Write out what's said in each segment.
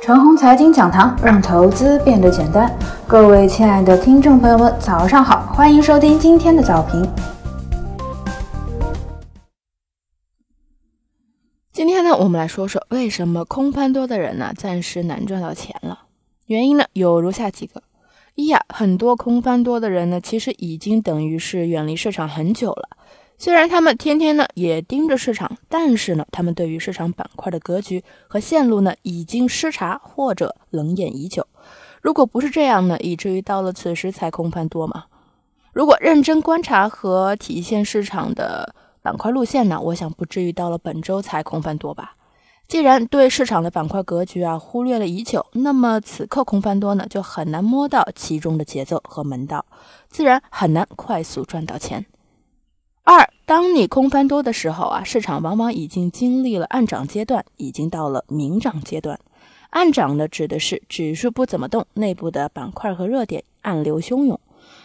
陈红财经讲堂，让投资变得简单。各位亲爱的听众朋友们，早上好，欢迎收听今天的早评。今天呢，我们来说说为什么空翻多的人呢，暂时难赚到钱了。原因呢，有如下几个：一呀，很多空翻多的人呢，其实已经等于是远离市场很久了。虽然他们天天呢也盯着市场，但是呢，他们对于市场板块的格局和线路呢已经失察或者冷眼已久。如果不是这样呢，以至于到了此时才空翻多吗？如果认真观察和体现市场的板块路线呢，我想不至于到了本周才空翻多吧。既然对市场的板块格局啊忽略了已久，那么此刻空翻多呢，就很难摸到其中的节奏和门道，自然很难快速赚到钱。二，当你空翻多的时候啊，市场往往已经经历了暗涨阶段，已经到了明涨阶段。暗涨呢，指的是指数不怎么动，内部的板块和热点暗流汹涌；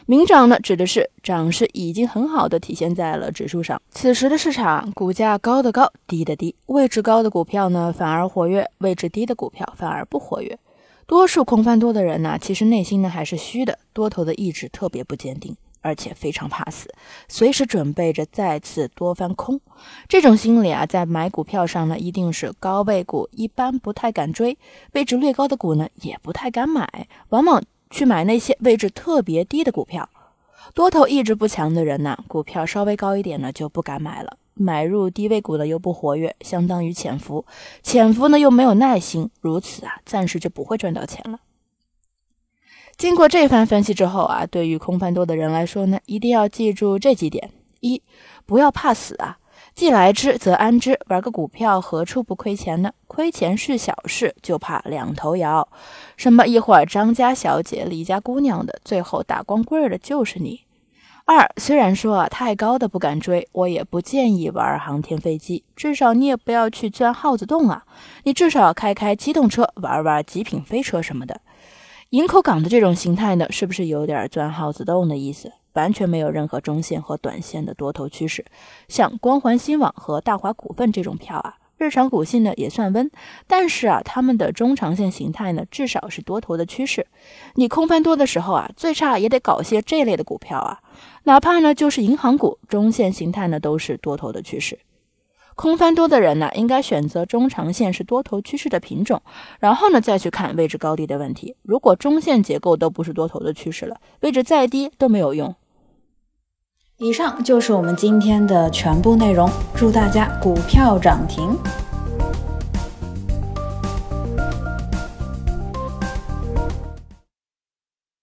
明涨呢，指的是涨势已经很好的体现在了指数上。此时的市场，股价高的高，低的低，位置高的股票呢反而活跃，位置低的股票反而不活跃。多数空翻多的人呢，其实内心呢还是虚的，多头的意志特别不坚定。而且非常怕死，随时准备着再次多翻空。这种心理啊，在买股票上呢，一定是高位股一般不太敢追，位置略高的股呢，也不太敢买，往往去买那些位置特别低的股票。多头意志不强的人呢，股票稍微高一点呢，就不敢买了。买入低位股呢，又不活跃，相当于潜伏，潜伏呢又没有耐心，如此啊，暂时就不会赚到钱了。经过这番分析之后啊，对于空盘多的人来说呢，一定要记住这几点：一，不要怕死啊，既来之则安之。玩个股票何处不亏钱呢？亏钱是小事，就怕两头摇。什么一会儿张家小姐、李家姑娘的，最后打光棍的就是你。二，虽然说啊太高的不敢追，我也不建议玩航天飞机，至少你也不要去钻耗子洞啊。你至少开开机动车，玩玩极品飞车什么的。营口港的这种形态呢，是不是有点钻耗子洞的意思？完全没有任何中线和短线的多头趋势。像光环新网和大华股份这种票啊，日常股性呢也算温，但是啊，他们的中长线形态呢，至少是多头的趋势。你空翻多的时候啊，最差也得搞些这类的股票啊，哪怕呢就是银行股，中线形态呢都是多头的趋势。空翻多的人呢，应该选择中长线是多头趋势的品种，然后呢再去看位置高低的问题。如果中线结构都不是多头的趋势了，位置再低都没有用。以上就是我们今天的全部内容，祝大家股票涨停。